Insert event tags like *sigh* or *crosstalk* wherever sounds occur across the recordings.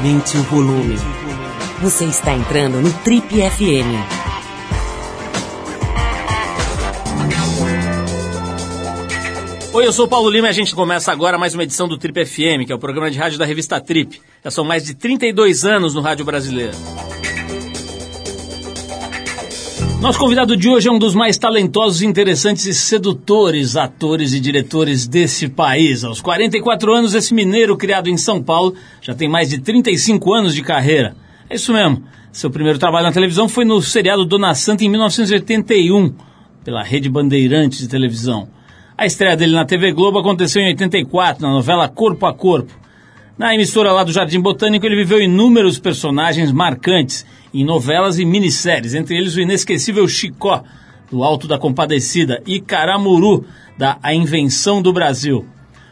Aumente o volume. Você está entrando no Trip FM. Oi, eu sou o Paulo Lima e a gente começa agora mais uma edição do Trip FM, que é o programa de rádio da revista Trip. Já são mais de 32 anos no rádio brasileiro. Nosso convidado de hoje é um dos mais talentosos, interessantes e sedutores atores e diretores desse país. Aos 44 anos, esse mineiro criado em São Paulo já tem mais de 35 anos de carreira. É isso mesmo. Seu primeiro trabalho na televisão foi no seriado Dona Santa em 1981, pela Rede Bandeirantes de televisão. A estreia dele na TV Globo aconteceu em 84, na novela Corpo a Corpo. Na emissora lá do Jardim Botânico, ele viveu inúmeros personagens marcantes em novelas e minisséries, entre eles o inesquecível Chicó, do Alto da Compadecida, e Caramuru, da A Invenção do Brasil.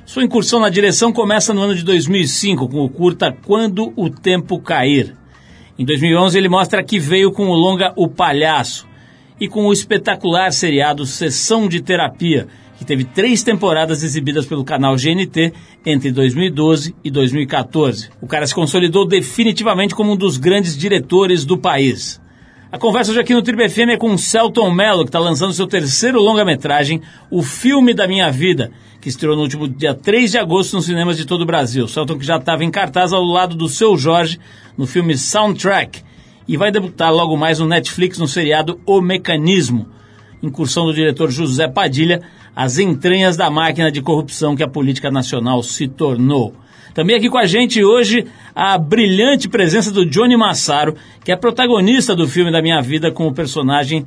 Sua incursão na direção começa no ano de 2005, com o curta Quando o Tempo Cair. Em 2011, ele mostra que veio com o longa O Palhaço e com o espetacular seriado Sessão de Terapia, que teve três temporadas exibidas pelo canal GNT entre 2012 e 2014. O cara se consolidou definitivamente como um dos grandes diretores do país. A conversa hoje aqui no Triple FM é com Celton Mello, que está lançando seu terceiro longa-metragem, O Filme da Minha Vida, que estreou no último dia 3 de agosto nos cinemas de todo o Brasil. Celton que já estava em cartaz ao lado do seu Jorge no filme Soundtrack e vai debutar logo mais no Netflix no seriado O Mecanismo, incursão do diretor José Padilha, as entranhas da máquina de corrupção que a política nacional se tornou. Também aqui com a gente hoje a brilhante presença do Johnny Massaro, que é protagonista do filme da minha vida com o personagem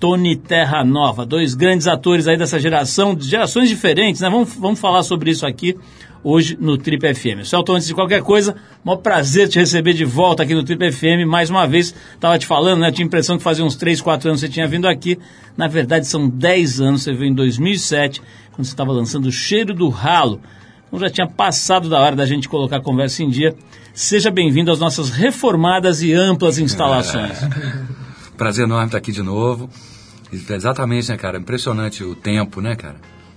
Tony Terra Nova. Dois grandes atores aí dessa geração, de gerações diferentes, né? Vamos, vamos falar sobre isso aqui hoje no Trip FM. Celton, antes de qualquer coisa, maior prazer te receber de volta aqui no Trip FM. Mais uma vez, estava te falando, né? Tinha a impressão que fazia uns 3, 4 anos você tinha vindo aqui. Na verdade, são 10 anos. Você veio em 2007, quando você estava lançando o Cheiro do Ralo. Então já tinha passado da hora da gente colocar a conversa em dia. Seja bem-vindo às nossas reformadas e amplas instalações. É. *laughs* Prazer enorme estar aqui de novo. Exatamente, né, cara? Impressionante o tempo, né, cara?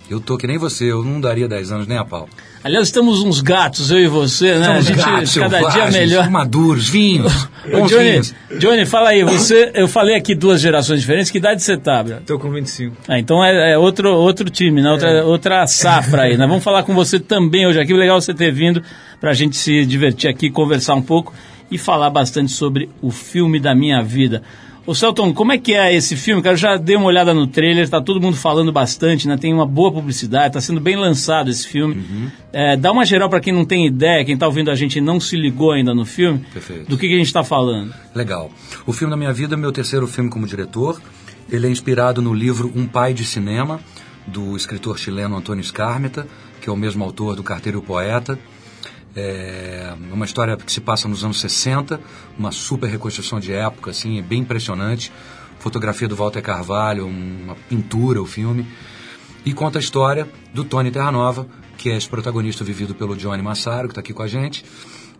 Eu tô que nem você, eu não daria 10 anos nem a pau. Aliás, estamos uns gatos, eu e você, né? Estamos a gente gatos, cada dia melhor. Maduros, vinhos, *laughs* bons Johnny, vinhos. Johnny, fala aí, você, eu falei aqui duas gerações diferentes, que idade você tá, Bra? Tô com 25. Ah, então é, é outro, outro time, né? outra, outra safra aí. Nós vamos falar com você também hoje aqui. Legal você ter vindo para a gente se divertir aqui, conversar um pouco e falar bastante sobre o filme da minha vida. Ô Celton, como é que é esse filme? Cara, eu já dei uma olhada no trailer, tá todo mundo falando bastante, né? Tem uma boa publicidade, tá sendo bem lançado esse filme. É, dá uma geral para quem não tem ideia, quem tá ouvindo a gente e não se ligou ainda no filme, Perfeito. do que, que a gente tá falando. Legal. O filme da minha vida é meu terceiro filme como diretor. Ele é inspirado no livro Um Pai de Cinema, do escritor chileno Antônio Escármeta, que é o mesmo autor do Carteiro Poeta. É uma história que se passa nos anos 60, uma super reconstrução de época, assim, é bem impressionante. Fotografia do Walter Carvalho, uma pintura o filme. E conta a história do Tony Terranova, que é esse protagonista vivido pelo Johnny Massaro, que está aqui com a gente.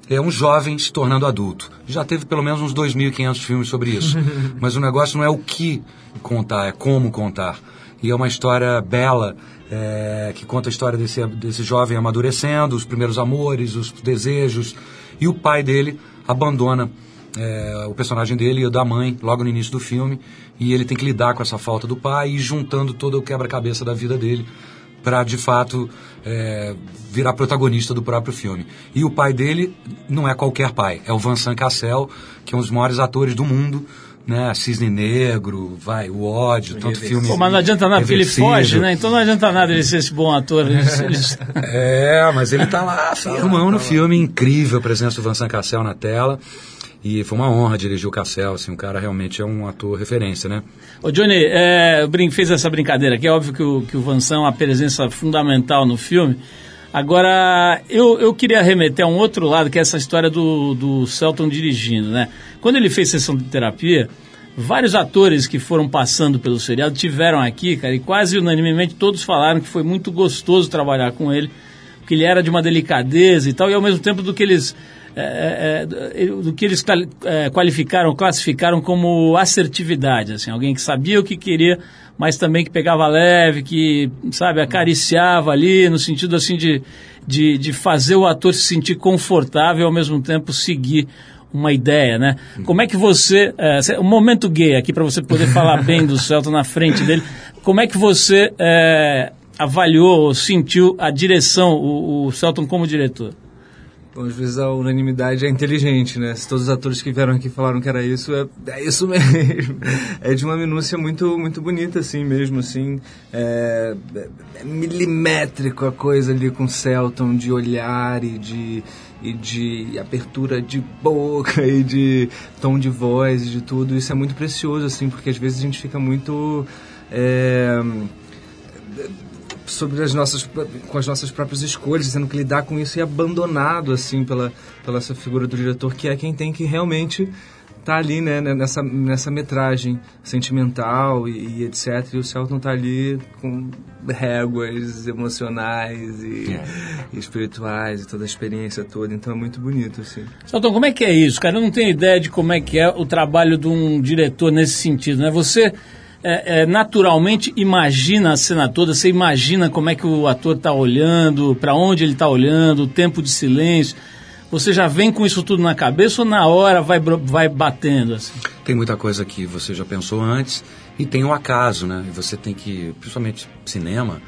É um jovem se tornando adulto. Já teve pelo menos uns 2.500 filmes sobre isso. *laughs* Mas o negócio não é o que contar, é como contar. E é uma história bela, é, que conta a história desse, desse jovem amadurecendo, os primeiros amores, os desejos. E o pai dele abandona é, o personagem dele e o da mãe logo no início do filme. E ele tem que lidar com essa falta do pai e juntando todo o quebra-cabeça da vida dele para de fato é, virar protagonista do próprio filme. E o pai dele não é qualquer pai, é o Vincent Cassel, que é um dos maiores atores do mundo, né? Cisne Negro, vai, o ódio, tanto filme. Pô, mas não adianta nada, porque ele foge, né? Então não adianta nada ele ser esse bom ator. Ele... *laughs* É, mas ele tá lá, firmão no filme, incrível a presença do Vincent Cassel na tela. E foi uma honra dirigir o Cassel, assim, o cara realmente é um ator referência, né? Ô Johnny, é, o Brin fez essa brincadeira aqui, é óbvio que o, que o Vansan é uma presença fundamental no filme. Agora, eu, eu queria remeter a um outro lado, que é essa história do, do Celton dirigindo, né? Quando ele fez sessão de terapia, vários atores que foram passando pelo seriado tiveram aqui, cara, e quase unanimemente todos falaram que foi muito gostoso trabalhar com ele, porque ele era de uma delicadeza e tal, e ao mesmo tempo do que eles é, é, do que eles é, qualificaram, classificaram como assertividade, assim, alguém que sabia o que queria, mas também que pegava leve, que, sabe, acariciava ali, no sentido assim de, de, de fazer o ator se sentir confortável e ao mesmo tempo seguir uma ideia, né? Como é que você, é, um momento gay aqui para você poder falar bem do Celton na frente dele, como é que você é, avaliou, sentiu a direção, o, o Celton como diretor? Bom, às vezes a unanimidade é inteligente, né? Se todos os atores que vieram aqui falaram que era isso, é, é isso *laughs* mesmo. É de uma minúcia muito, muito bonita, assim mesmo, assim. É, é milimétrico a coisa ali com o Celton, de olhar e de, e de abertura de boca *laughs* e de tom de voz e de tudo. Isso é muito precioso, assim, porque às vezes a gente fica muito... É, sobre as nossas com as nossas próprias escolhas, tendo que lidar com isso e abandonado assim pela pela essa figura do diretor que é quem tem que realmente tá ali né, né nessa nessa metragem sentimental e, e etc e o Celton tá ali com réguas emocionais e, é. e, espirituais e toda a experiência toda então é muito bonito assim Celton como é que é isso cara eu não tenho ideia de como é que é o trabalho de um diretor nesse sentido né você é, é, naturalmente imagina a cena toda, você imagina como é que o ator está olhando, para onde ele está olhando, o tempo de silêncio. Você já vem com isso tudo na cabeça ou na hora vai, vai batendo? Assim? Tem muita coisa que você já pensou antes e tem o acaso, né? E você tem que, principalmente cinema,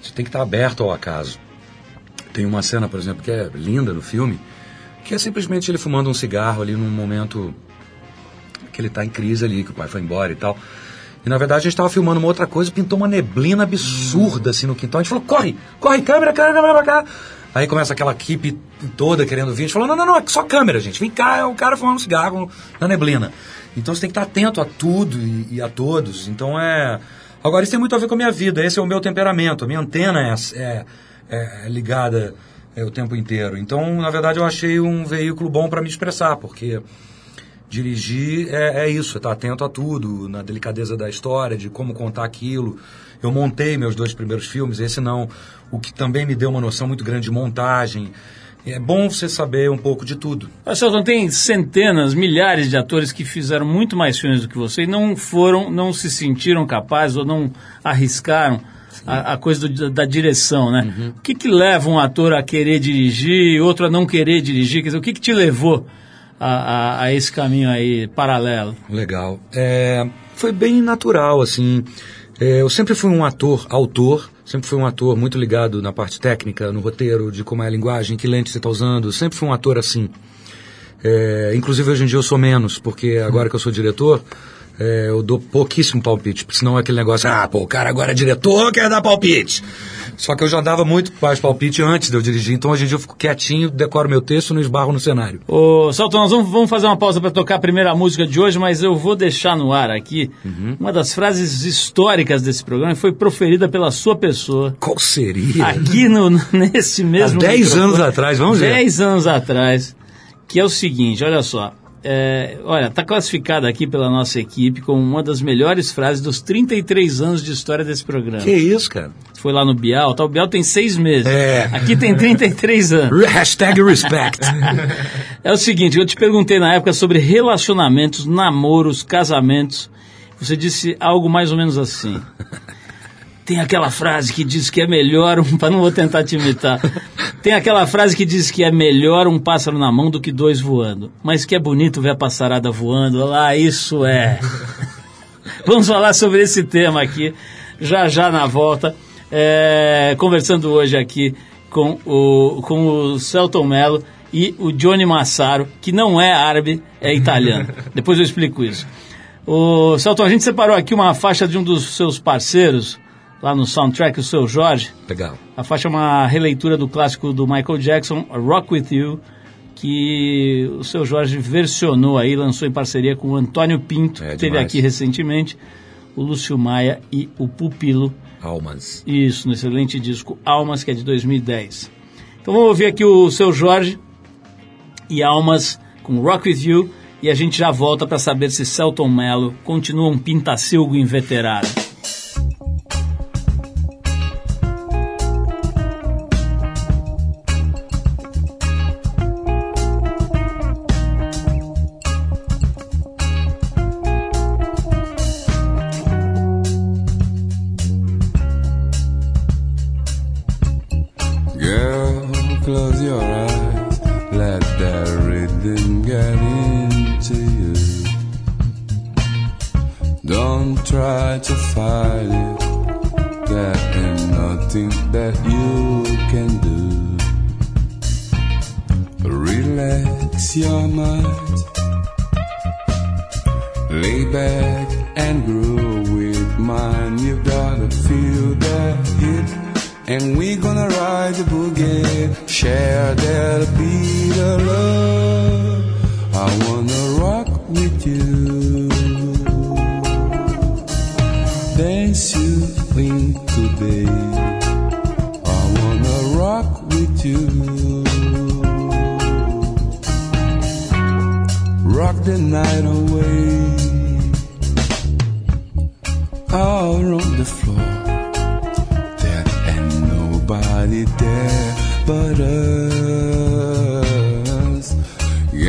você tem que estar aberto ao acaso. Tem uma cena, por exemplo, que é linda no filme, que é simplesmente ele fumando um cigarro ali num momento que ele está em crise ali, que o pai foi embora e tal. E na verdade a gente estava filmando uma outra coisa, pintou uma neblina absurda assim no quintal. A gente falou: corre, corre, câmera, câmera, câmera pra cá. Aí começa aquela equipe toda querendo vir. A gente falou: não, não, não, é só câmera, gente. Vem cá, é o cara fumando um cigarro na neblina. Então você tem que estar atento a tudo e, e, a todos. Então é. Agora isso tem muito a ver com a minha vida, esse é o meu temperamento. A minha antena é, é, é ligada é, o tempo inteiro. Então, na verdade, eu achei um veículo bom para me expressar, porque dirigir é, é isso, é estar atento a tudo, na delicadeza da história, de como contar aquilo. Eu montei meus dois primeiros filmes, esse não, o que também me deu uma noção muito grande de montagem. É bom você saber um pouco de tudo. Selton, tem centenas, milhares de atores que fizeram muito mais filmes do que você e não foram, não se sentiram capazes ou não arriscaram a, a, coisa do, da direção, né? Uhum. O que, que leva um ator a querer dirigir, outro a não querer dirigir? Quer dizer, o que, que te levou a, a, a esse caminho aí paralelo? Legal. É, foi bem natural, assim. É, eu sempre fui um ator, autor, sempre fui um ator muito ligado na parte técnica, no roteiro, de como é a linguagem, que lente você está usando, sempre fui um ator assim. É, inclusive hoje em dia eu sou menos, porque agora que eu sou diretor, é, eu dou pouquíssimo palpite, porque senão é aquele negócio, ah, pô, o cara agora é diretor, quer dar palpite. Só que eu já dava muito mais palpite antes de eu dirigir, então hoje em dia eu fico quietinho, decoro meu texto e não esbarro no cenário. Ô, Salto, nós vamos, vamos fazer uma pausa para tocar a primeira música de hoje, mas eu vou deixar no ar aqui uhum. uma das frases históricas desse programa, foi proferida pela sua pessoa. Qual seria? Aqui no, *laughs* nesse mesmo... Há 10 anos atrás, vamos ver. 10 anos atrás, que é o seguinte, olha só, é, olha, está classificada aqui pela nossa equipe como uma das melhores frases dos 33 anos de história desse programa. Que isso, cara? Foi lá no Bial, tá? O Bial tem seis meses. É. Aqui tem 33 *laughs* anos. Hashtag respect. *laughs* é o seguinte, eu te perguntei na época sobre relacionamentos, namoros, casamentos. Você disse algo mais ou menos assim. Tem aquela frase que diz que é melhor um. *laughs* Não vou tentar te imitar. Tem aquela frase que diz que é melhor um pássaro na mão do que dois voando. Mas que é bonito ver a passarada voando. Lá, isso é. *laughs* Vamos falar sobre esse tema aqui, já já na volta. É, conversando hoje aqui com o, com o Celton Mello e o Johnny Massaro, que não é árabe, é italiano. *laughs* Depois eu explico isso. O Celton, a gente separou aqui uma faixa de um dos seus parceiros, lá no soundtrack, o seu Jorge. Legal. A faixa é uma releitura do clássico do Michael Jackson, Rock With You, que o seu Jorge versionou aí, lançou em parceria com o Antônio Pinto, é, que esteve aqui recentemente, o Lúcio Maia e o Pupilo. Almas. Isso, no excelente disco Almas, que é de 2010. Então vamos ouvir aqui o seu Jorge e Almas com Rock With You e a gente já volta para saber se Celton Mello continua um pintacilgo inveterado.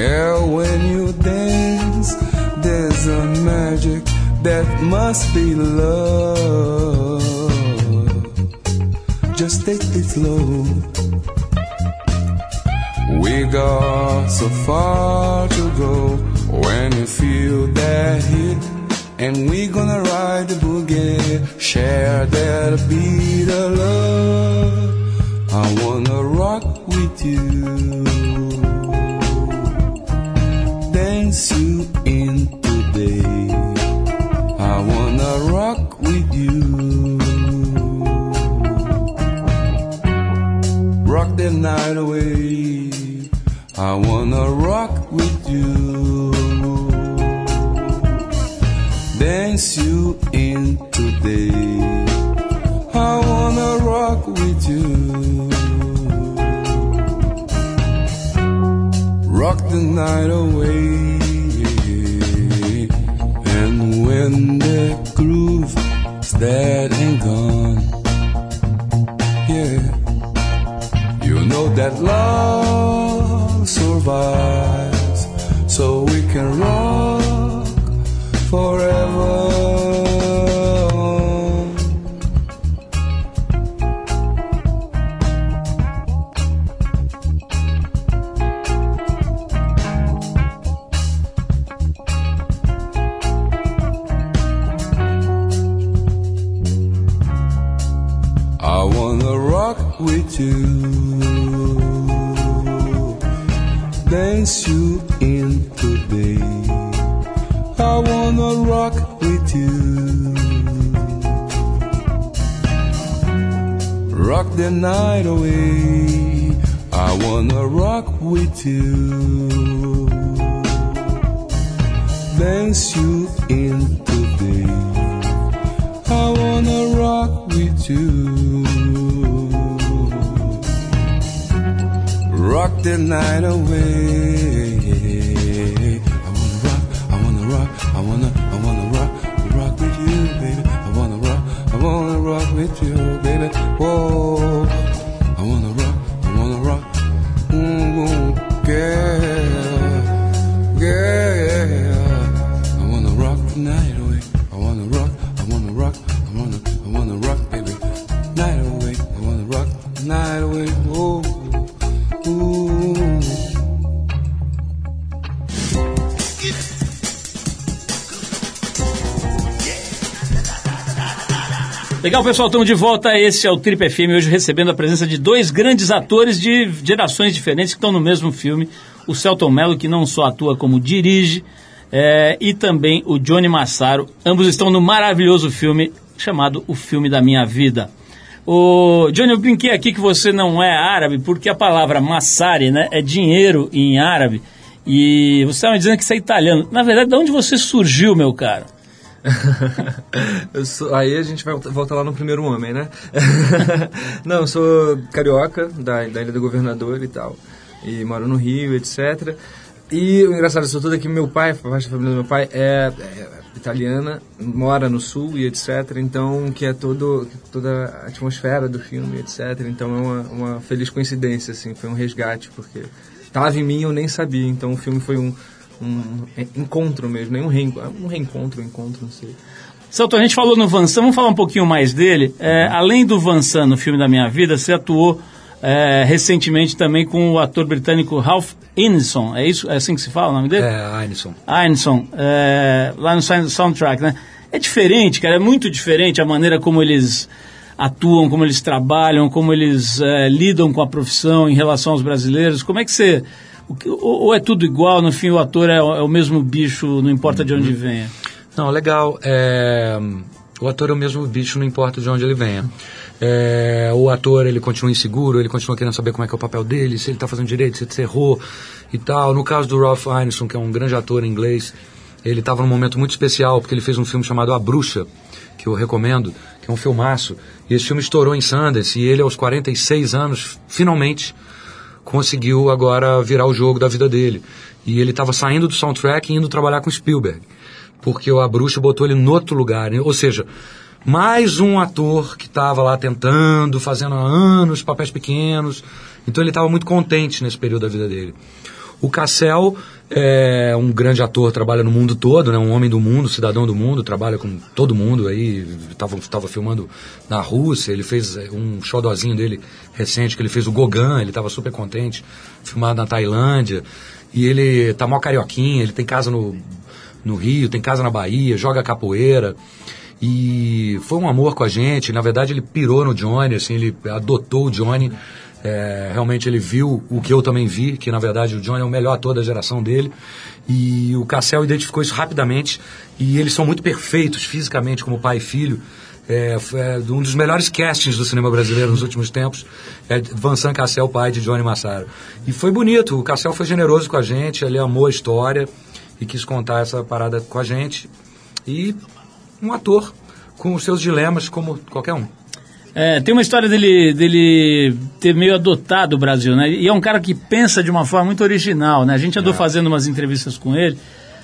Yeah, when you dance, there's a magic that must be love. Just take it slow. We got so far to go when you feel that hit. And we gonna ride the boogie, share that beat of love. I wanna rock with you, night away. I wanna rock with you dance you in today. I wanna rock with you. Rock the night away. And when the groove is dead that love survives, so we can rock forever. I wanna rock with you, dance you in today. I wanna rock with you. Rock the night away. I wanna rock with you. Dance you in the night away. I wanna rock, I wanna rock, I wanna, I wanna rock, rock with you, baby. I wanna rock, I wanna rock with you, baby. Whoa, Legal, pessoal, estamos de volta. Esse é o Trip FM, hoje recebendo a presença de dois grandes atores de gerações diferentes que estão no mesmo filme. O Celton Mello, que não só atua como dirige, é, e também o Johnny Massaro. Ambos estão no maravilhoso filme chamado O Filme da Minha Vida. O Johnny, eu brinquei aqui que você não é árabe, porque a palavra massari né, é dinheiro em árabe. E você estava dizendo que você é italiano. Na verdade, de onde você surgiu, meu cara? *laughs* Sou- aí a gente vai volta- lá no primeiro homem, né? *laughs* Não, eu sou carioca, da, da Ilha do Governador e tal. E moro no Rio, etc. E o engraçado, eu sou todo aqui, meu pai, a parte da família do meu pai é, é italiana, mora no sul e etc. Então, que é todo, toda a atmosfera do filme, etc. Então é uma, uma feliz coincidência, assim, foi um resgate, porque tava em mim eu nem sabia. Então o filme foi um, um encontro mesmo, nem um, reenco- um reencontro, um encontro, não sei. Celton, a gente falou no Vansan, vamos falar um pouquinho mais dele. É, além do Vansan no filme da minha vida, você atuou é, recentemente também com o ator britânico Ralph Ineson. É isso? É assim que se fala o nome dele? É, Ainison. Ineson, é, lá no sound- soundtrack, né? É diferente, cara, é muito diferente a maneira como eles atuam, como eles trabalham, como eles é, lidam com a profissão em relação aos brasileiros. Como é que você. Ou, é tudo igual, no fim o ator é, o- é o mesmo bicho, não importa de onde venha? Não, legal. É, o ator é o mesmo bicho, não importa de onde ele venha. É, o ator, ele continua inseguro, ele continua querendo saber como é que é o papel dele, se ele está fazendo direito, se ele errou e tal. No caso do Ralph Ineson, que é um grande ator inglês, ele estava num momento muito especial, porque ele fez um filme chamado A Bruxa, que eu recomendo, que é um filmaço. E esse filme estourou em Sundance, e ele, aos 46 anos, finalmente conseguiu agora virar o jogo da vida dele. E ele estava saindo do soundtrack e indo trabalhar com Spielberg. Porque a bruxa botou ele no outro lugar. né? Ou seja, mais um ator que estava lá tentando, fazendo há anos papéis pequenos. Então ele estava muito contente nesse período da vida dele. O Cassel é um grande ator, trabalha no mundo todo, né? um homem do mundo, cidadão do mundo, trabalha com todo mundo aí. Estava tava filmando na Rússia, ele fez é, um showzinho dele recente, que ele fez o Gauguin, ele estava super contente, filmado na Tailândia. E ele tá mó carioquinha, ele tem casa no, no Rio, tem casa na Bahia, joga capoeira. E foi um amor com a gente. Na verdade, ele pirou no Johnny, assim, ele adotou o Johnny. É, realmente ele viu o que eu também vi, que na verdade o Johnny é o melhor ator da geração dele. E o Cassel identificou isso rapidamente. E eles são muito perfeitos fisicamente, como pai e filho. É, é, um dos melhores castings do cinema brasileiro nos últimos tempos é Vincent Cassel, pai de Johnny Massaro. E foi bonito, o Cassel foi generoso com a gente, ele amou a história e quis contar essa parada com a gente. E um ator com os seus dilemas, como qualquer um. É, tem uma história dele, dele ter meio adotado o Brasil, né? E é um cara que pensa de uma forma muito original, né? A gente andou É. fazendo umas entrevistas com ele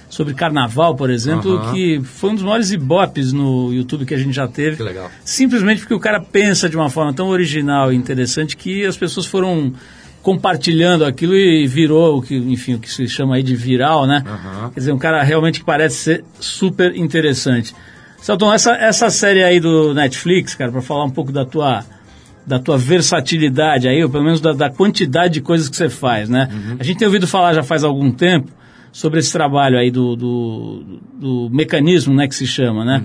sobre carnaval, por exemplo, Aham. que foi um dos maiores ibopes no YouTube que a gente já teve. Que legal. Simplesmente porque o cara pensa de uma forma tão original e interessante que as pessoas foram compartilhando aquilo e virou o que, enfim, o que se chama aí de viral, né? Aham. Quer dizer, um cara realmente que parece ser super interessante. Celton, essa, essa série aí do Netflix, cara, para falar um pouco da tua da tua versatilidade aí, ou pelo menos da, da quantidade de coisas que você faz, né? A gente tem ouvido falar já faz algum tempo sobre esse trabalho aí do, do, do mecanismo, né, que se chama, né?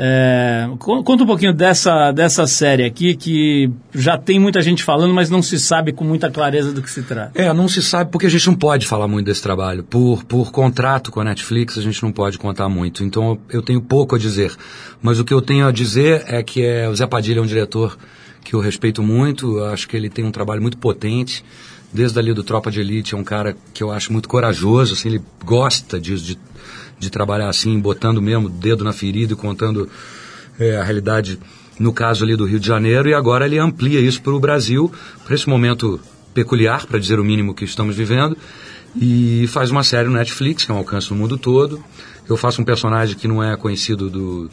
É, con- conta um pouquinho dessa, dessa série aqui, que já tem muita gente falando, mas não se sabe com muita clareza do que se trata. É, não se sabe porque a gente não pode falar muito desse trabalho. Por, por contrato com a Netflix, a gente não pode contar muito. Então eu tenho pouco a dizer. Mas o que eu tenho a dizer é que é, o Zé Padilha é um diretor que eu respeito muito. Acho que ele tem um trabalho muito potente. Desde ali do Tropa de Elite, é um cara que eu acho muito corajoso. Assim, ele gosta disso, de, de trabalhar assim, botando mesmo dedo na ferida e contando é, a realidade no caso ali do Rio de Janeiro, e agora ele amplia isso para o Brasil, para esse momento peculiar, para dizer o mínimo que estamos vivendo, e faz uma série no Netflix, que é um alcance no mundo todo. Eu faço um personagem que não é conhecido do,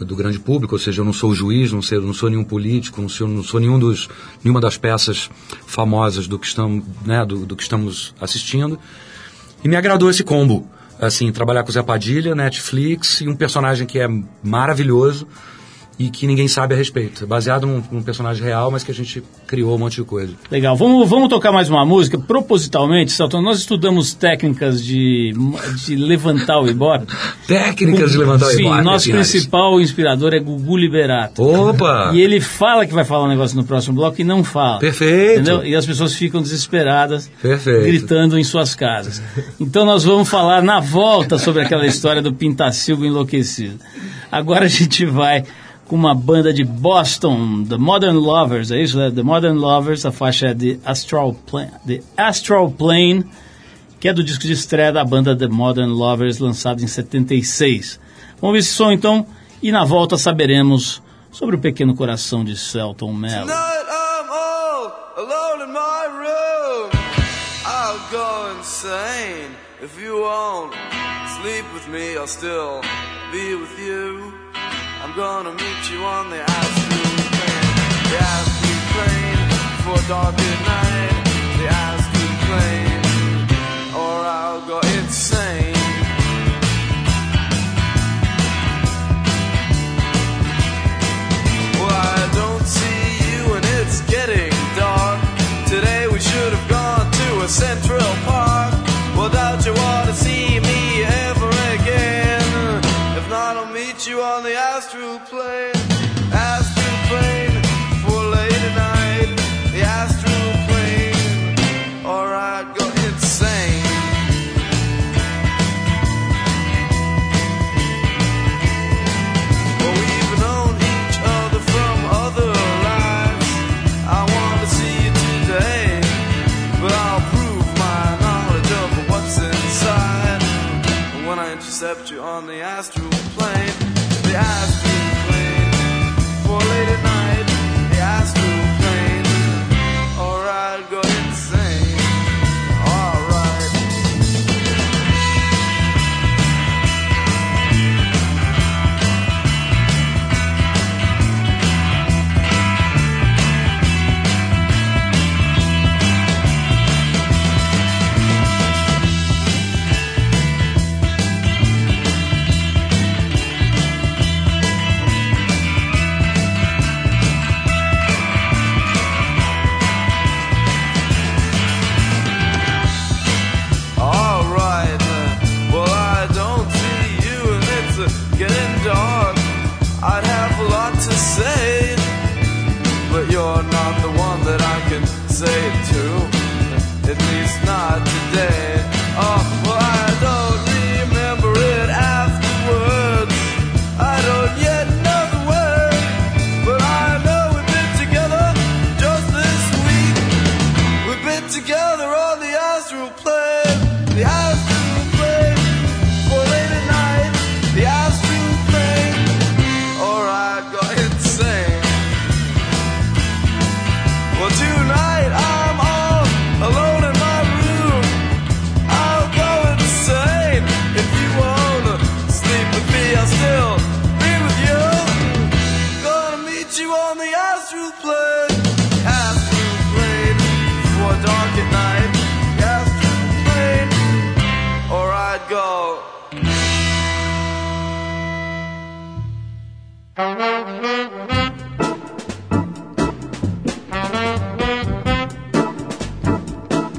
do grande público, ou seja, eu não sou juiz, não, sei, não sou nenhum político, não sou, não sou nenhum dos, nenhuma das peças famosas do que, estamos, né, do, do que estamos assistindo. E me agradou esse combo. Assim, trabalhar com o Zé Padilha, Netflix, e um personagem que é maravilhoso e que ninguém sabe a respeito. É baseado num, num personagem real, mas que a gente criou um monte de coisa. Legal, vamos, vamos tocar mais uma música. Propositalmente, Celton, nós estudamos técnicas de, de levantar o ibope. *laughs* Técnicas de levantar o Sim, ibope, nosso principal inspirador é Gugu Liberato. Opa! E ele fala que vai falar um negócio no próximo bloco e não fala. Perfeito. Entendeu? E as pessoas ficam desesperadas, Perfeito. gritando em suas casas. Então nós vamos falar na volta sobre aquela história do Pintacilgo enlouquecido. Agora a gente vai com uma banda de Boston, The Modern Lovers, é isso? né? The Modern Lovers, a faixa é de Astral Plane, The Astral Plane, que é do disco de estreia da banda The Modern Lovers, lançado em 76. Vamos ver esse som então, e na volta saberemos sobre o pequeno coração de Celton Mello. If you won't sleep with me. I'll still be with you. Gonna meet you on the astral plane. The astral plane for dark at night. The astral plane, or I'll go insane. Intercept you on the astral plane. The astral plane for late at night.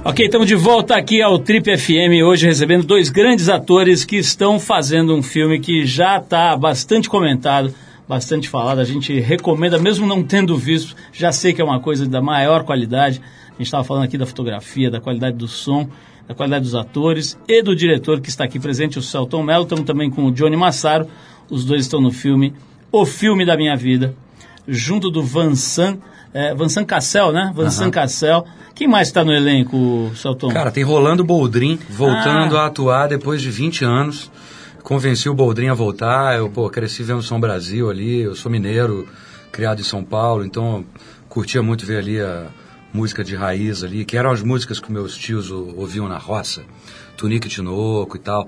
Ok, estamos de volta aqui ao Trip FM, hoje recebendo dois grandes atores que estão fazendo um filme que já está bastante comentado, bastante falado. A gente recomenda, mesmo não tendo visto, já sei que é uma coisa da maior qualidade. A gente estava falando aqui da fotografia, da qualidade do som, da qualidade dos atores e do diretor que está aqui presente, o Celton Mello. Estamos também com o Johnny Massaro. Os dois estão no filme O Filme da Minha Vida, junto do Vansan, é, Vansan Cassel, né? Vansan Aham. Cassel. Quem mais está no elenco, Celton? Cara, tem Rolando Boldrin voltando Ah. a atuar depois de 20 anos. Convenci o Boldrin a voltar. Eu, pô, cresci vendo São Brasil ali. Eu sou mineiro, criado em São Paulo, então curtia muito ver ali a música de raiz ali, que eram as músicas que meus tios ouviam na roça. Tunique Tinoco e tal.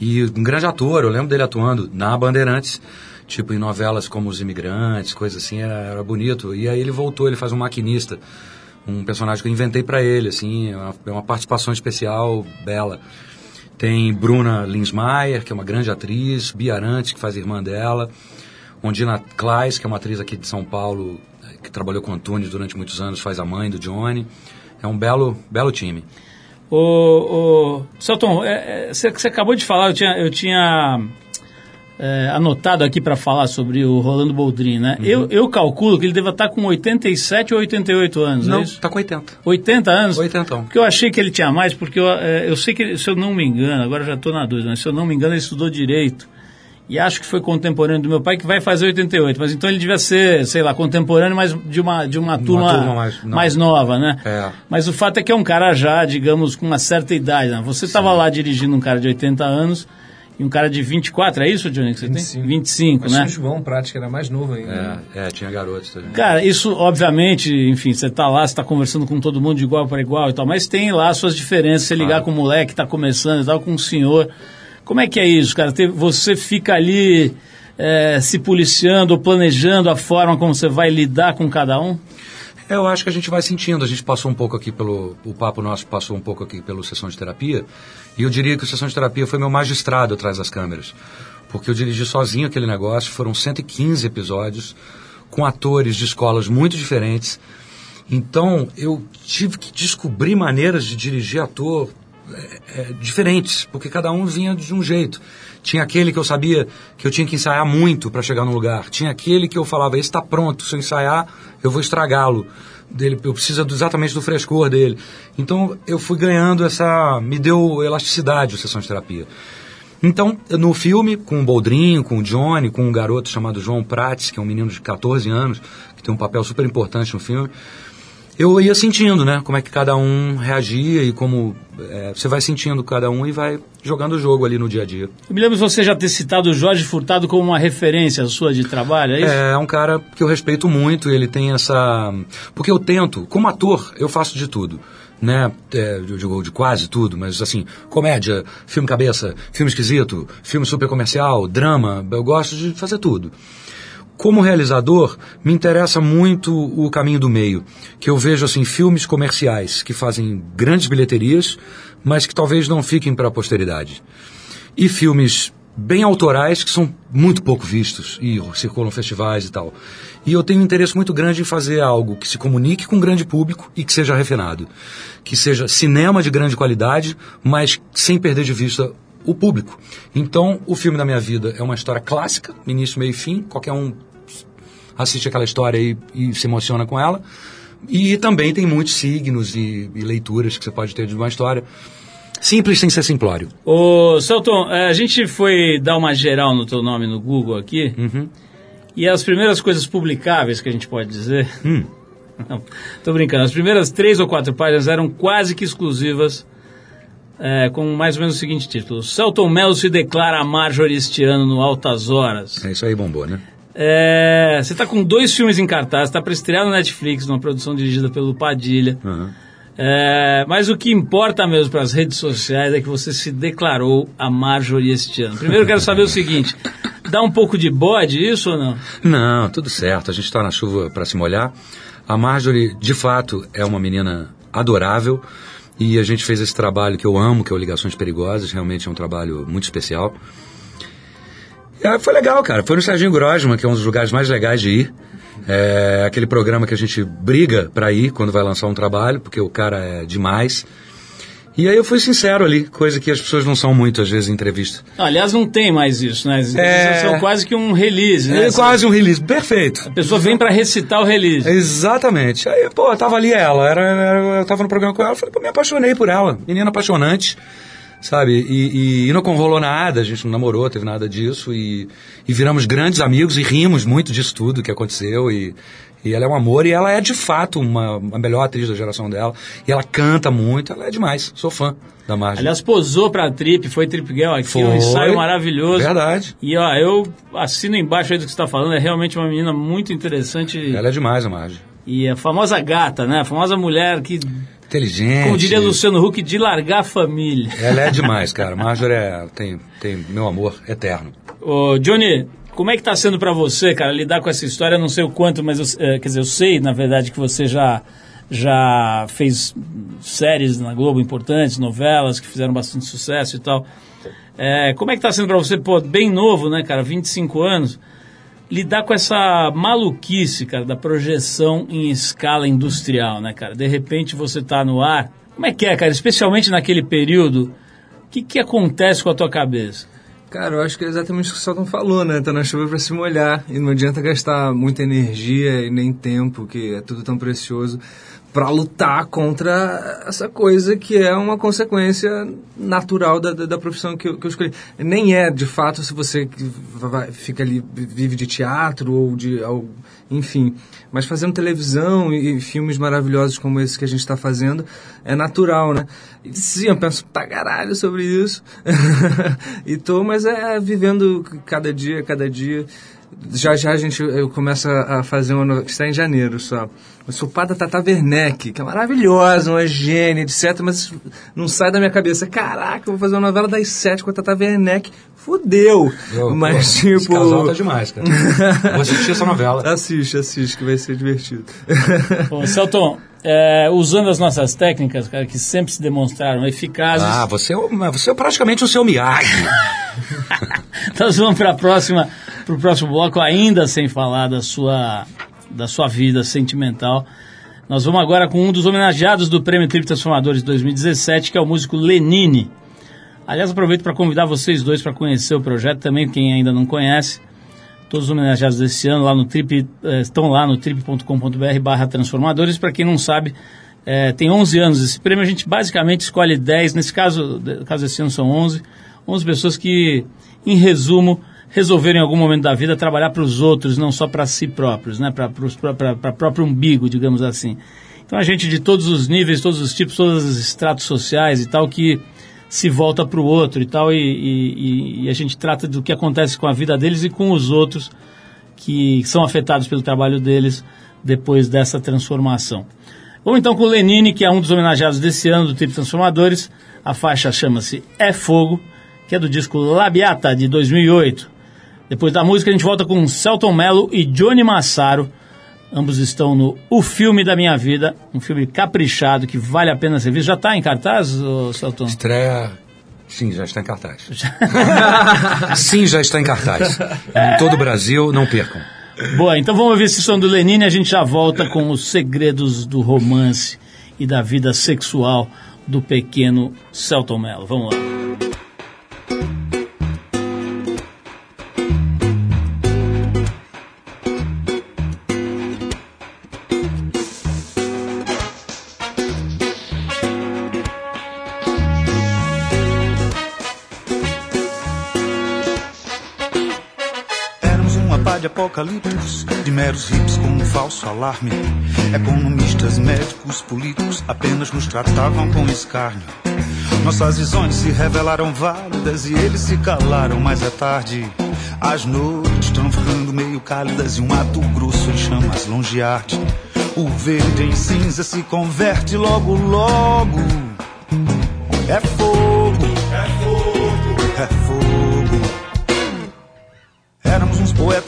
E um grande ator, eu lembro dele atuando na Bandeirantes, tipo em novelas como Os Imigrantes, coisa assim, era, era bonito. E aí ele voltou, ele faz um maquinista um personagem que eu inventei pra ele, assim, é uma, é uma participação especial bela. Tem Bruna Linsmeyer, que é uma grande atriz, Bia Arantes, que faz irmã dela, Ondina Kleis, que é uma atriz aqui de São Paulo, eh, que trabalhou com Antunes durante muitos anos, faz a mãe do Johnny. É um belo, belo time. Ô, ô, Celton, é, é, você você acabou de falar, eu tinha, eu tinha é, anotado aqui para falar sobre o Rolando Boldrin, né? Uhum. Eu, eu calculo que ele deva estar com 87 ou 88 anos, Não, é isso? tá com 80. 80 anos? 80. Porque eu achei que ele tinha mais, porque eu, é, eu sei que, ele- se eu não me engano, agora já estou na dúvida, mas se eu não me engano, ele estudou Direito. E acho que foi contemporâneo do meu pai, que vai fazer 88. Mas então ele devia ser, sei lá, contemporâneo, mas de uma, de uma turma, turma mais- não. mais nova, né? É. Mas o fato é que é um cara já, digamos, com uma certa idade. Né? Você estava lá dirigindo um cara de 80 anos e um cara de 24, é isso, Johnny, que você 25. tem? 25, Mas né? o João Prática era mais novo ainda. É, é, tinha garotos também. Cara, isso, obviamente, enfim, você tá lá, você tá conversando com todo mundo de igual para igual e tal, mas tem lá suas diferenças. Você ligar com o moleque que tá começando e tal, com o senhor. Como é que é isso, cara? Você fica ali é, se policiando ou planejando a forma como você vai lidar com cada um? Eu acho que a gente vai sentindo. A gente passou um pouco aqui pelo. O papo nosso passou um pouco aqui pelo sessão de terapia. E eu diria que a sessão de terapia foi meu magistrado atrás das câmeras. Porque eu dirigi sozinho aquele negócio. Foram 115 episódios com atores de escolas muito diferentes. Então eu tive que descobrir maneiras de dirigir ator é, é, diferentes, porque cada um vinha de um jeito. Tinha aquele que eu sabia que eu tinha que ensaiar muito para chegar no lugar. Tinha aquele que eu falava, esse está pronto, se eu ensaiar, eu vou estragá-lo. Dele, eu preciso exatamente do frescor dele. Então eu fui ganhando essa. me deu elasticidade a sessão de terapia. Então, no filme, com o Boldrinho, com o Johnny, com um garoto chamado João Prates, que é um menino de 14 anos, que tem um papel super importante no filme, eu ia sentindo, né, como é que cada um reagia e como é, você vai sentindo cada um e vai jogando o jogo ali no dia a dia. Eu me lembro de você já ter citado o Jorge Furtado como uma referência sua de trabalho, é isso? É, é um cara que eu respeito muito, ele tem essa... Porque eu tento, como ator, eu faço de tudo. Né, é, eu digo de quase tudo, mas assim, comédia, filme cabeça, filme esquisito, filme super comercial, drama, eu gosto de fazer tudo. Como realizador, me interessa muito o caminho do meio, que eu vejo assim filmes comerciais que fazem grandes bilheterias, mas que talvez não fiquem para a posteridade. E filmes bem autorais que são muito pouco vistos e circulam festivais e tal. E eu tenho um interesse muito grande em fazer algo que se comunique com um grande público e que seja refinado. Que seja cinema de grande qualidade, mas sem perder de vista o público. Então, o filme da minha vida é uma história clássica, início, meio e fim, qualquer um assiste aquela história e, e se emociona com ela. E também tem muitos signos e, e leituras que você pode ter de uma história. Simples sem ser simplório. Ô, Celton, eh, a gente foi dar uma geral no teu nome no Google aqui. E as primeiras coisas publicáveis que a gente pode dizer. *laughs* Não, tô brincando. As primeiras três ou quatro páginas eram quase que exclusivas, eh, com mais ou menos o seguinte título: Celton Mello se declara Marjorie este ano no Altas Horas. É isso aí, bombou, né? É, você está com dois filmes em cartaz, está para estrear no Netflix, numa produção dirigida pelo Padilha. É, mas o que importa mesmo para as redes sociais é que você se declarou a Marjorie este ano. Primeiro eu quero saber o seguinte: dá um pouco de bode isso ou não? Não, tudo certo. A gente está na chuva para se molhar. A Marjorie, de fato, é uma menina adorável. E a gente fez esse trabalho que eu amo, que é o Ligações Perigosas. Realmente é um trabalho muito especial. É, foi legal, cara. Foi no Serginho Grosman, que é um dos lugares mais legais de ir. É aquele programa que a gente briga para ir quando vai lançar um trabalho, porque o cara é demais. E aí eu fui sincero ali, coisa que as pessoas não são muito, às vezes, em entrevista. Aliás, não tem mais isso, né? É. são quase que um release, né? É quase um release. Perfeito. A pessoa vem para recitar o release. Exatamente. Aí, pô, tava ali ela, era, era- eu tava no programa com ela, falei, pô, me apaixonei por ela. Menina apaixonante, sabe? E, e, e não rolou nada, a gente não namorou, teve nada disso. E, e viramos grandes amigos e rimos muito disso tudo que aconteceu. E, e ela é um amor e ela é de fato uma, a melhor atriz da geração dela. E ela canta muito, ela é demais. Sou fã da Margem. Aliás, posou pra Trip, foi Trip Girl aqui, Foi. um ensaio maravilhoso. Verdade. E ó, eu assino embaixo aí do que você está falando, é realmente uma menina muito interessante. Ela é demais, a Margem. E a famosa gata, né? A famosa mulher que, Inteligente. como diria Luciano Huck, de largar a família. Ela é *laughs* demais, cara. Marjorie é, tem, tem meu amor eterno. Ô, Johnny, como é que tá sendo pra você, cara, lidar com essa história? Eu não sei o quanto, mas eu, eh, quer dizer, eu sei, na verdade, que você já já fez séries na Globo importantes, novelas que fizeram bastante sucesso e tal. É, como é que tá sendo pra você, pô, bem novo, né, cara, 25 anos, lidar com essa maluquice, cara, da projeção em escala industrial, né, cara? De repente você tá no ar. Como é que é, cara? Especialmente naquele período, o que, que acontece com a tua cabeça? Cara, eu acho que é exatamente o que o Celton falou, né? Tá na chuva pra se molhar e não adianta gastar muita energia e nem tempo, que é tudo tão precioso, pra lutar contra essa coisa que é uma consequência natural da, da, da profissão que eu, que eu escolhi. Nem é, de fato, se você fica ali, vive de teatro ou de... algo- enfim, mas fazendo televisão e, e filmes maravilhosos como esse que a gente está fazendo é natural, né? E, sim, eu penso pra caralho sobre isso. *laughs* e tô, mas é vivendo cada dia, cada dia. Já já a gente eu começo a fazer uma novela que está em janeiro só. Eu sou pai da Tata Werneck, que é maravilhosa, uma gênia, etc. Mas não sai da minha cabeça. Caraca, eu vou fazer uma novela das sete com a Tata Werneck. Fudeu! Eu, mas pô, Esse tipo. casal tá demais, cara. Vou assistir essa novela. *laughs* Assiste, assiste, que vai ser divertido. Ô, Celton, é, usando as nossas técnicas, cara, que sempre se demonstraram eficazes, Ah, você é, você é praticamente o seu Miyagi. *laughs* nós vamos para a próxima, para o próximo bloco, ainda sem falar da sua, da sua vida sentimental. Nós vamos agora com um dos homenageados do Prêmio Trip Transformadores 2017, que é o músico Lenine. Aliás, aproveito para convidar vocês dois para conhecer o projeto também, quem ainda não conhece. Todos os homenageados desse ano lá no Trip, eh, estão lá no trip.com.br barra transformadores. Para quem não sabe, eh, tem 11 anos esse prêmio. A gente basicamente escolhe 10, nesse caso, no caso desse ano são 11. 11 pessoas que, em resumo, resolveram em algum momento da vida trabalhar para os outros, não só para si próprios, né? para o próprio umbigo, digamos assim. Então a gente de todos os níveis, todos os tipos, todos os estratos sociais e tal, que se volta para o outro e tal, e, e, e, a gente trata do que acontece com a vida deles e com os outros que são afetados pelo trabalho deles depois dessa transformação. Vamos então com o Lenine, que é um dos homenageados desse ano do Trip Transformadores. A faixa chama-se É Fogo, que é do disco Labiata, de 2008. Depois da música, a gente volta com Celton Mello e Johnny Massaro Ambos estão no O Filme da Minha Vida, um filme caprichado que vale a pena ser visto. Já está em cartaz, Celton? Estreia Sim, já está em cartaz. *laughs* Sim, já está em cartaz. Em todo o Brasil, não percam. Boa, então vamos ouvir esse som do Lenine e a gente já volta com os segredos do romance e da vida sexual do pequeno Celton Mello. Vamos lá. De meros hips com um falso alarme. Economistas, médicos, políticos apenas nos tratavam com escárnio. Nossas visões se revelaram válidas e eles se calaram, mas é tarde. As noites estão ficando meio cálidas e um mato grosso em chamas longe arde. O verde em cinza se converte logo, logo.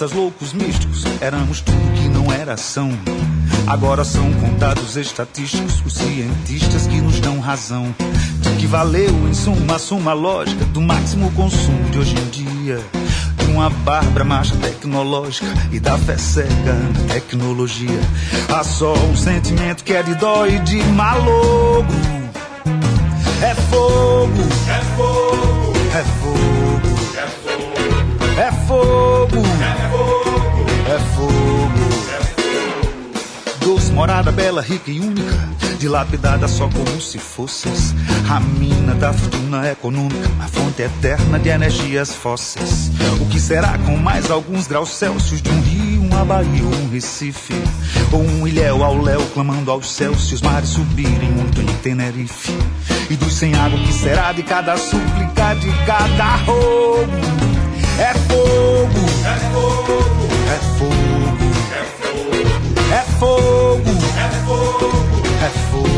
Poetas loucos, místicos, éramos tudo que não era ação. Agora são contados estatísticos os cientistas que nos dão razão. De que valeu, em suma, a suma lógica do máximo consumo de hoje em dia. De uma bárbara marcha tecnológica e da fé cega na tecnologia. Há só um sentimento que é de dó e de malogro. É fogo, é fogo, é fogo. É fogo, é morada bela, rica e única, dilapidada só como se fosses a mina da fortuna econômica, a fonte eterna de energias fósseis. O que será com mais alguns graus Celsius de um rio, uma Bahia ou um Recife? Ou um ilhéu ao léu clamando aos céus se os mares subirem muito em Tenerife? E dos sem água, o que será de cada súplica, de cada roubo? É fogo, é fogo, é fogo, é fogo, é fogo, é fogo, é fogo.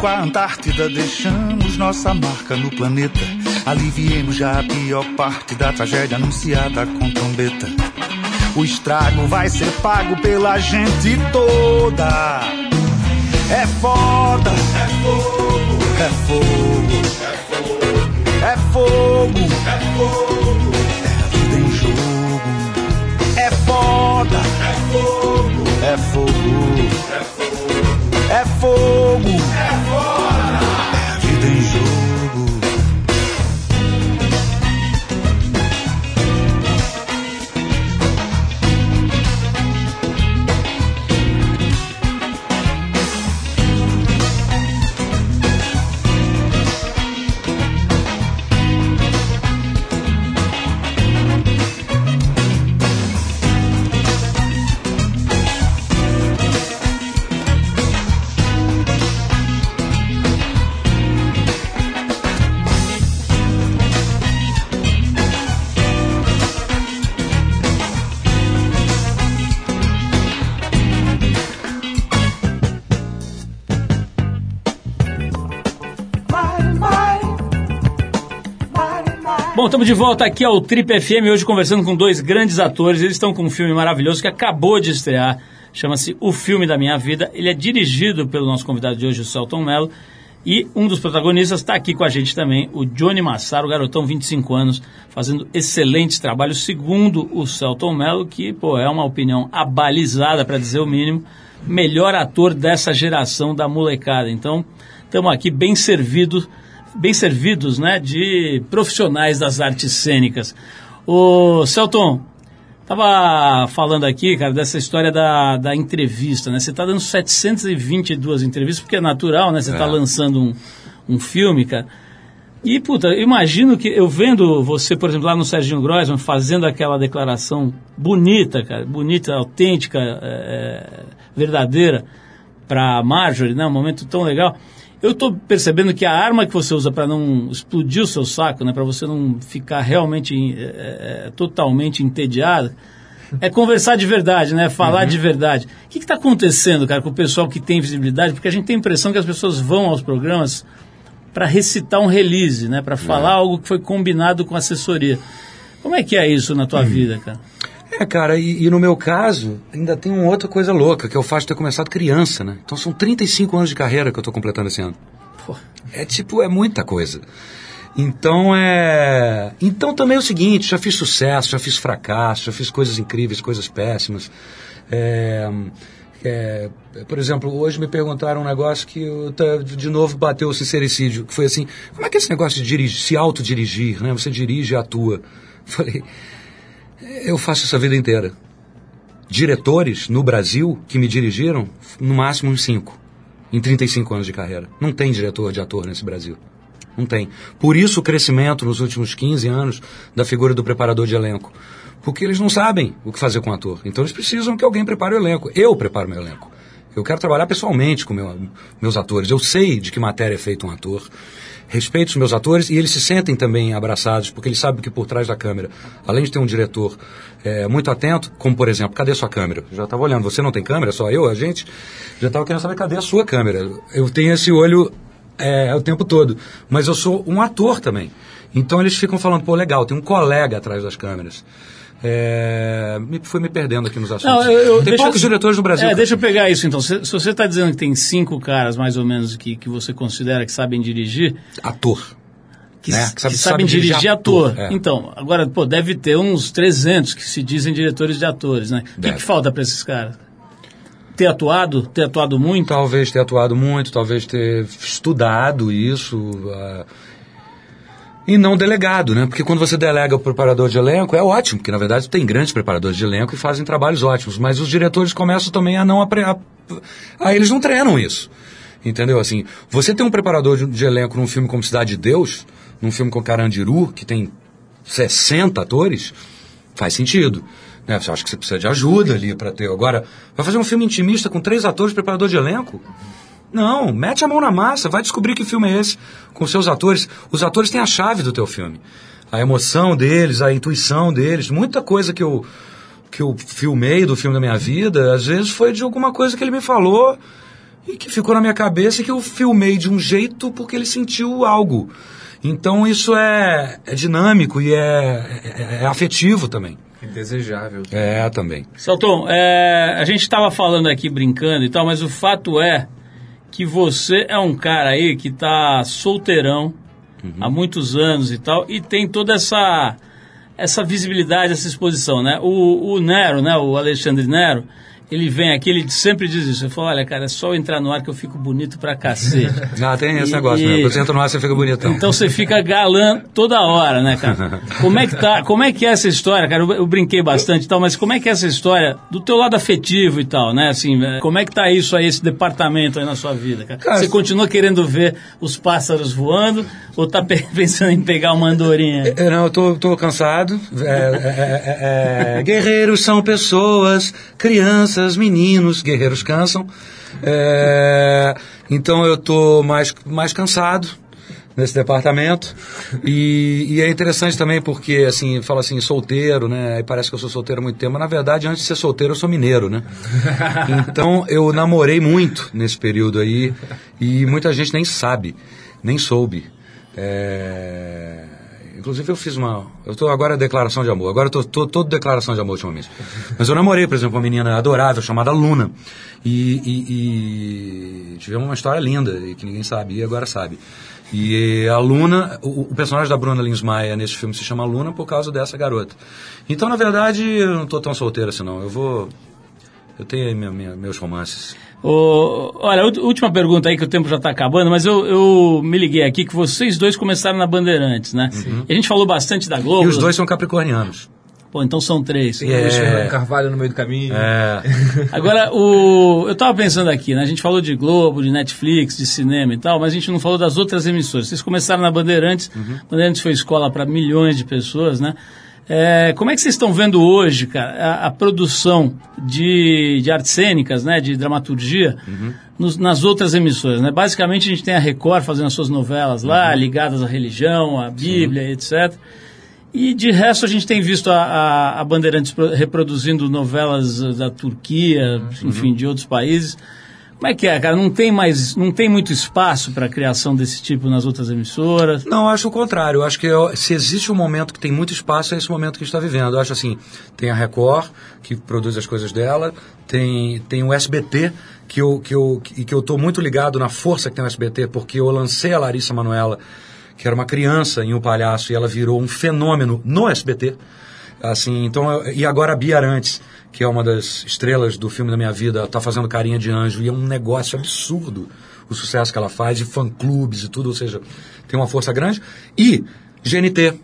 com a Antártida, deixamos nossa marca no planeta. Aliviemos já a pior parte da tragédia anunciada com trombeta. O estrago vai ser pago pela gente toda. É foda, é fogo, é fogo, é fogo, é fogo, é a vida em jogo. É foda, é fogo, é fogo, é fogo. É fogo. É. É a vida em jogo. Estamos de volta aqui ao Trip FM, hoje conversando com dois grandes atores. Eles estão com um filme maravilhoso que acabou de estrear. Chama-se O Filme da Minha Vida. Ele é dirigido pelo nosso convidado de hoje, o Celton Mello. E um dos protagonistas está aqui com a gente também, o Johnny Massaro, garotão, 25 anos, fazendo excelentes trabalhos, segundo o Celton Mello, que pô, é uma opinião abalizada, para dizer o mínimo, melhor ator dessa geração da molecada. Então, estamos aqui bem servidos, bem servidos né, de profissionais das artes cênicas. O Celton, Tava falando aqui, cara, dessa história da, da entrevista, né? Você tá dando 722 entrevistas, porque é natural, né? Você tá É. lançando um, um filme, cara. E, puta, eu imagino que eu vendo você, por exemplo, lá no Serginho Grossman, fazendo aquela declaração bonita, cara, bonita, autêntica, é, verdadeira, para Marjorie, né? Um momento tão legal. Eu tô percebendo que a arma que você usa para não explodir o seu saco, né? Para você não ficar realmente é, é, totalmente entediado, é conversar de verdade, né? Falar de verdade. O que está acontecendo, cara, com o pessoal que tem visibilidade? Porque a gente tem a impressão que as pessoas vão aos programas para recitar um release, né? Para falar algo que foi combinado com a assessoria. Como é que é isso na tua vida, cara? É, cara, e, e no meu caso, ainda tem uma outra coisa louca, que é o fato de ter começado criança, né? Então são 35 anos de carreira que eu tô completando esse ano. Pô. É tipo, é muita coisa. Então é. Então também é o seguinte, já fiz sucesso, já fiz fracasso, já fiz coisas incríveis, coisas péssimas. É, é, por exemplo, hoje me perguntaram um negócio que eu, de novo bateu o sincericídio, que foi assim, como é que é esse negócio de dirigir, se autodirigir, né? Você dirige e atua. Falei, eu faço isso a vida inteira. Diretores no Brasil que me dirigiram, no máximo uns cinco, em 35 anos de carreira. Não tem diretor de ator nesse Brasil. Não tem. Por isso o crescimento nos últimos 15 anos da figura do preparador de elenco. Porque eles não sabem o que fazer com o ator. Então eles precisam que alguém prepare o elenco. Eu preparo meu elenco. Eu quero trabalhar pessoalmente com meu- meus atores. Eu sei de que matéria é feito um ator. Respeito os meus atores e eles se sentem também abraçados, porque eles sabem que por trás da câmera, além de ter um diretor é, muito atento, como por exemplo, cadê sua câmera? Já estava olhando, você não tem câmera, só eu, a gente, já estava querendo saber cadê a sua câmera. Eu tenho esse olho é, o tempo todo, mas eu sou um ator também. Então eles ficam falando, pô, legal, tem um colega atrás das câmeras. É, me, fui me perdendo aqui nos assuntos. Não, eu- tem poucos diretores no Brasil. É, deixa eu pegar isso então. Se, se você está dizendo que tem cinco caras, mais ou menos, que, que você considera que sabem dirigir, Ator. que, Né? que Que sabe- sabem sabe dirigir, dirigir ator. ator, é. Então, agora, pô, deve ter uns 300 que se dizem diretores de atores, né? O que, que falta para esses caras? Ter atuado? Ter atuado muito? Talvez ter atuado muito, talvez ter estudado isso. ah, e não delegado, né? Porque quando você delega o preparador de elenco, é ótimo, porque na verdade tem grandes preparadores de elenco e fazem trabalhos ótimos, mas os diretores começam também a não apre... a... Eles não treinam isso. Entendeu? Assim, você tem um preparador de, de elenco num filme como Cidade de Deus, num filme com Carandiru, que tem 60 atores, faz sentido. Né? Você acha que você precisa de ajuda ali para ter. Agora, vai fazer um filme intimista com três atores, preparador de elenco? Não, mete a mão na massa, vai descobrir que filme é esse com seus atores. Os atores têm a chave do teu filme. A emoção deles, a intuição deles, muita coisa que eu que eu filmei do filme da minha vida, às vezes foi de alguma coisa que ele me falou e que ficou na minha cabeça e que eu filmei de um jeito porque ele sentiu algo. Então isso é, é dinâmico e é, é- é afetivo também. Indesejável. É, também. Salton, é, a gente estava falando aqui brincando e tal, mas o fato é que você é um cara aí que tá solteirão há muitos anos e tal, e tem toda essa essa visibilidade, essa exposição, né? O, o Nero, né? O Alexandre Nero, ele vem aqui, ele sempre diz isso. Ele fala, olha, cara, é só eu entrar no ar que eu fico bonito pra cacete. *laughs* Ah, tem esse E- negócio e- mesmo. Quando você entra no ar, você fica bonitão. Então você fica galã toda hora, né, cara? *laughs* Como é que tá? Como é que é essa história, cara? Eu, eu brinquei bastante e tal, mas como é que é essa história do teu lado afetivo e tal, né? Assim, é, como é que tá isso aí, esse departamento aí na sua vida, cara? Cara, você continua querendo ver os pássaros voando ou tá pe- *laughs* pensando em pegar uma andorinha? É, não, eu tô, tô cansado. É, é, é, é, guerreiros são pessoas, crianças, meninos, guerreiros cansam. É, então eu tô mais, mais cansado nesse departamento. E, e é interessante também porque, assim, fala assim, solteiro, né? Parece que eu sou solteiro há muito tempo. Mas, na verdade, antes de ser solteiro, eu sou mineiro, né? Então eu namorei muito nesse período aí. E muita gente nem sabe, nem soube. É, inclusive eu fiz uma. Eu estou agora declaração de amor. Agora eu tô todo declaração de amor ultimamente. Mas eu namorei, por exemplo, uma menina adorável chamada Luna. E, e, e tivemos uma história linda, e que ninguém sabia, agora sabe. E a Luna, o, o personagem da Bruna Lins Maia nesse filme se chama Luna por causa dessa garota. Então, na verdade, eu não estou tão solteiro assim, não. Eu vou. Eu tenho aí minha- minha- meus romances. Ô, olha, última pergunta aí que o tempo já está acabando, mas eu, eu me liguei aqui que vocês dois começaram na Bandeirantes, né? E a gente falou bastante da Globo. E os dois são capricornianos. Pô, então são três. Deixa É. Carvalho no meio do caminho. É. *laughs* Agora, o, eu tava pensando aqui, né? A gente falou de Globo, de Netflix, de cinema e tal, mas a gente não falou das outras emissoras. Vocês começaram na Bandeirantes, Bandeirantes foi escola para milhões de pessoas, né? É, como é que vocês estão vendo hoje, cara, a, a produção de, de artes cênicas, né, de dramaturgia, nos- nas outras emissoras, né? Basicamente a gente tem a Record fazendo as suas novelas lá, ligadas à religião, à Bíblia, etc. E de resto a gente tem visto a, a, a Bandeirantes pro- reproduzindo novelas eh, da Turquia, enfim, de outros países. Como é que é, cara? Não tem mais, não tem muito espaço para criação desse tipo nas outras emissoras. Não, acho o contrário. Acho que se existe um momento que tem muito espaço, é esse momento que está vivendo. Eu acho assim, tem a Record, que produz as coisas dela, tem, tem o SBT, que eu que eu que, eu tô muito ligado na força que tem o SBT, porque eu lancei a Larissa Manoela, que era uma criança em um palhaço, e ela virou um fenômeno no SBT. Assim, então, e agora a Bia Arantes, que é uma das estrelas do filme da minha vida, está fazendo carinha de anjo, e é um negócio absurdo o sucesso que ela faz, de fã-clubes e tudo, ou seja, tem uma força grande. E GNT,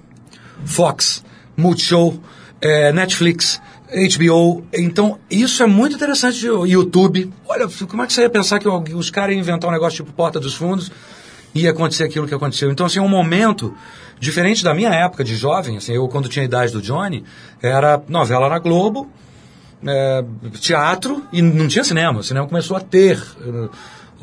Fox, Multishow, eh, Netflix, HBO. Então, isso é muito interessante. O YouTube. Olha, como é que você ia pensar que os caras iam inventar um negócio tipo Porta dos Fundos e ia acontecer aquilo que aconteceu? Então, assim, é um momento diferente da minha época de jovem. Assim, eu, quando tinha a idade do Johnny, era novela na Globo, é, teatro e não tinha cinema. O cinema começou a ter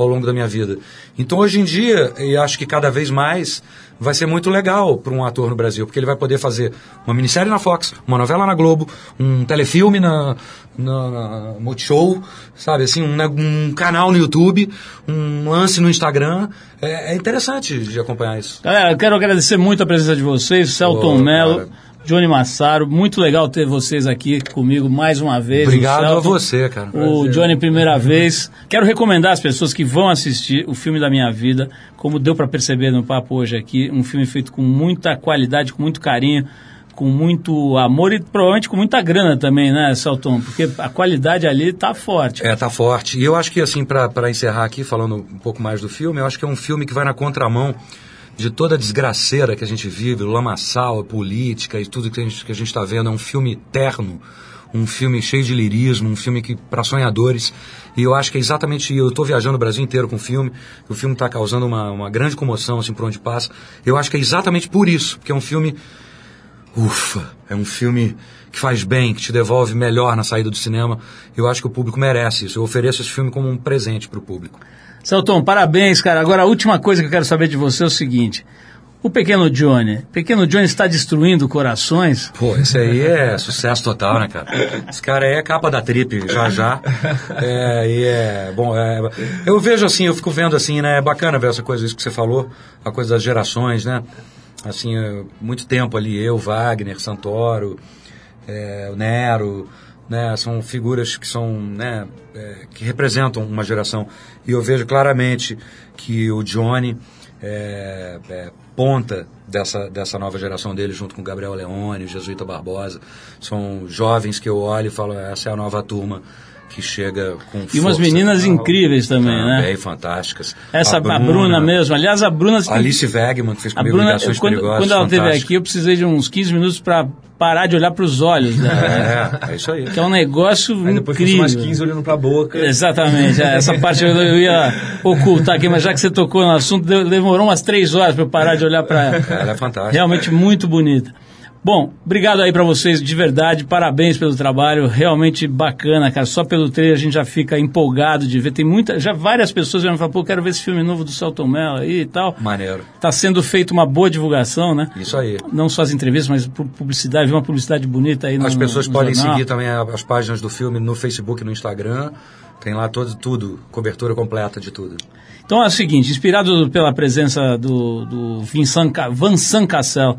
ao longo da minha vida. Então, hoje em dia, eu acho que cada vez mais vai ser muito legal para um ator no Brasil, porque ele vai poder fazer uma minissérie na Fox, uma novela na Globo, um telefilme na, na, na Multishow, sabe, assim, um, ne- um canal no YouTube, um lance no Instagram. É, é interessante de acompanhar isso. Galera, eu quero agradecer muito a presença de vocês, Celton cara. Johnny Massaro. Muito legal ter vocês aqui comigo mais uma vez. Obrigado a você, cara. O Johnny, primeira vez. Quero recomendar às pessoas que vão assistir o filme da minha vida, como deu para perceber no papo hoje aqui, um filme feito com muita qualidade, com muito carinho, com muito amor e provavelmente com muita grana também, né, Celton? Porque a qualidade ali tá forte. É, tá forte. E eu acho que, assim, para encerrar aqui, falando um pouco mais do filme, eu acho que é um filme que vai na contramão de toda a desgraceira que a gente vive, o lamaçal, a política e tudo que a gente está vendo. É um filme terno, um filme cheio de lirismo, um filme que para sonhadores. E eu acho que é exatamente eu estou viajando o Brasil inteiro com o filme. O filme está causando uma, uma grande comoção assim por onde passa. Eu acho que é exatamente por isso, porque é um filme Ufa, é um filme que faz bem, que te devolve melhor na saída do cinema. Eu acho que o público merece isso. Eu ofereço esse filme como um presente para o público. Celton, parabéns, cara. Agora, a última coisa que eu quero saber de você é o seguinte. O pequeno Johnny, pequeno Johnny está destruindo corações? Pô, esse aí é *laughs* sucesso total, né, cara? Esse cara aí é capa da trip, já já. É, e é, bom, é, eu vejo assim, eu fico vendo assim, né, é bacana ver essa coisa, isso que você falou, a coisa das gerações, né? Assim, muito tempo ali, eu, Wagner, Santoro, é, Nero, né, são figuras que são, né, é, que representam uma geração. E eu vejo claramente que o Johnny é, é ponta dessa, dessa nova geração dele, junto com Gabriel Leone, Jesuíta Barbosa. São jovens que eu olho e falo, essa é a nova turma que chega com E umas meninas incríveis também, né? Também fantásticas. Essa, a Bruna, mesmo. Aliás, a Bruna... A Alice Wegman, que fez a comigo Bruna, Ligações quando, Perigosas. quando ela esteve aqui, eu precisei de uns 15 minutos para parar de olhar para os olhos dela. né? É, é isso aí. Que é um negócio Aí depois incrível. mais 15 olhando pra boca. Exatamente, é, essa parte eu, ia ocultar aqui, mas já que você tocou no assunto, de- demorou umas três horas para eu parar de olhar para ela. Ela é fantástica. Realmente muito bonita. Bom, obrigado aí pra vocês, de verdade, parabéns pelo trabalho, realmente bacana, cara. Só pelo trailer a gente já fica empolgado de ver. Tem muita, já várias pessoas já me falam, pô, quero ver esse filme novo do Celton Mello aí e tal. Maneiro. Tá sendo feita uma boa divulgação, né? Isso aí. Não só as entrevistas, mas pu- publicidade, vi uma publicidade bonita aí no As pessoas no podem jornal. seguir também as páginas do filme no Facebook e no Instagram. Tem lá todo, tudo, cobertura completa de tudo. Então é o seguinte, inspirado pela presença do, do Vincent, Vincent Cassel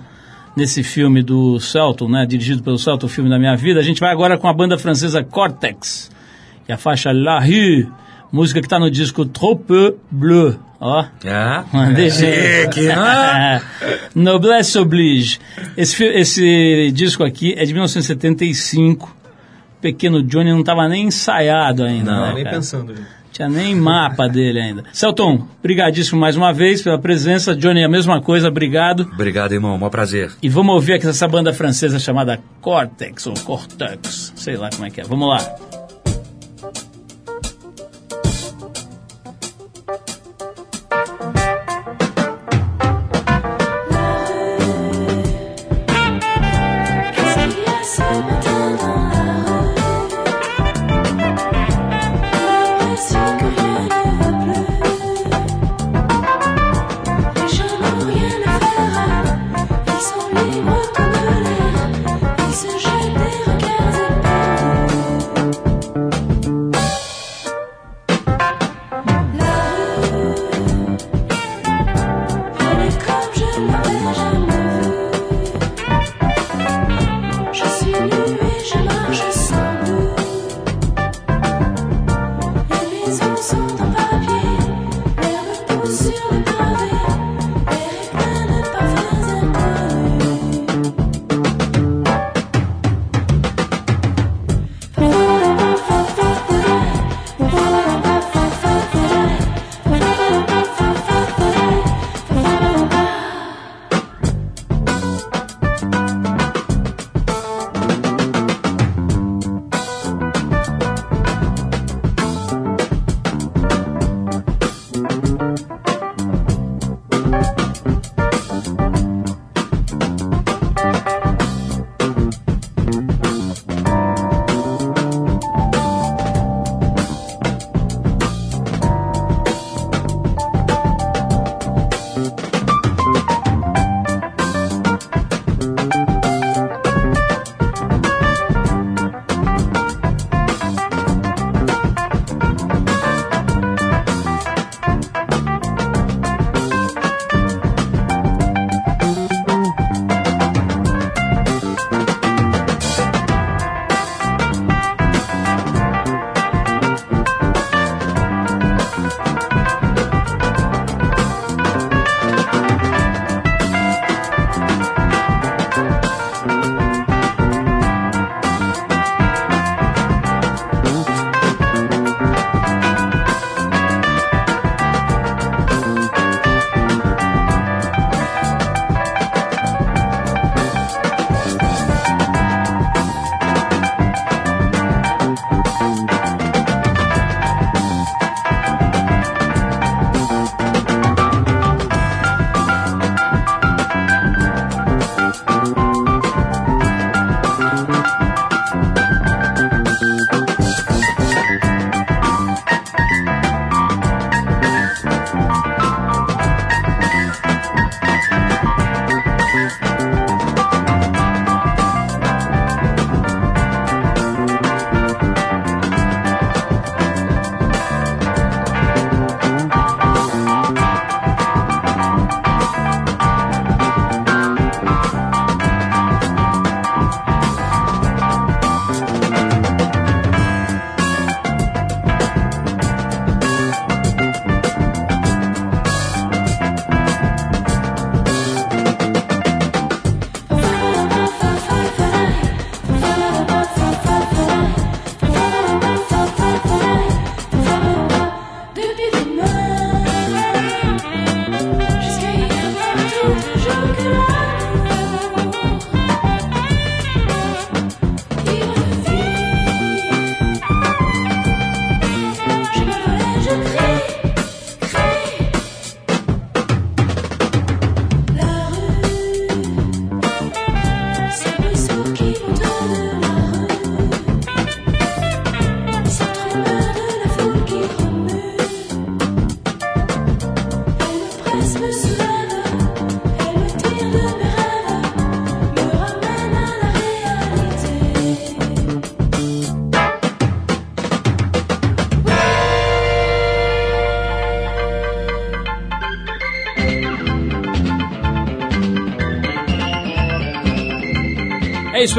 nesse filme do Celton, né, dirigido pelo Celton, o filme da minha vida. A gente vai agora com a banda francesa Cortex, e a faixa La Rue, música que está no disco Trop Peu Bleu. Ó, Ah, Deixa chique, né? *laughs* Noblesse Oblige. Esse, esse disco aqui é de 1975. Pequeno Johnny não estava nem ensaiado ainda. Não, né, Nem pensando, gente. Tinha nem mapa dele ainda. Celton, brigadíssimo mais uma vez pela presença. Johnny, a mesma coisa, obrigado. Obrigado, irmão. Mó prazer. E vamos ouvir aqui essa banda francesa chamada Cortex, ou Cortex, sei lá como é que é. Vamos lá.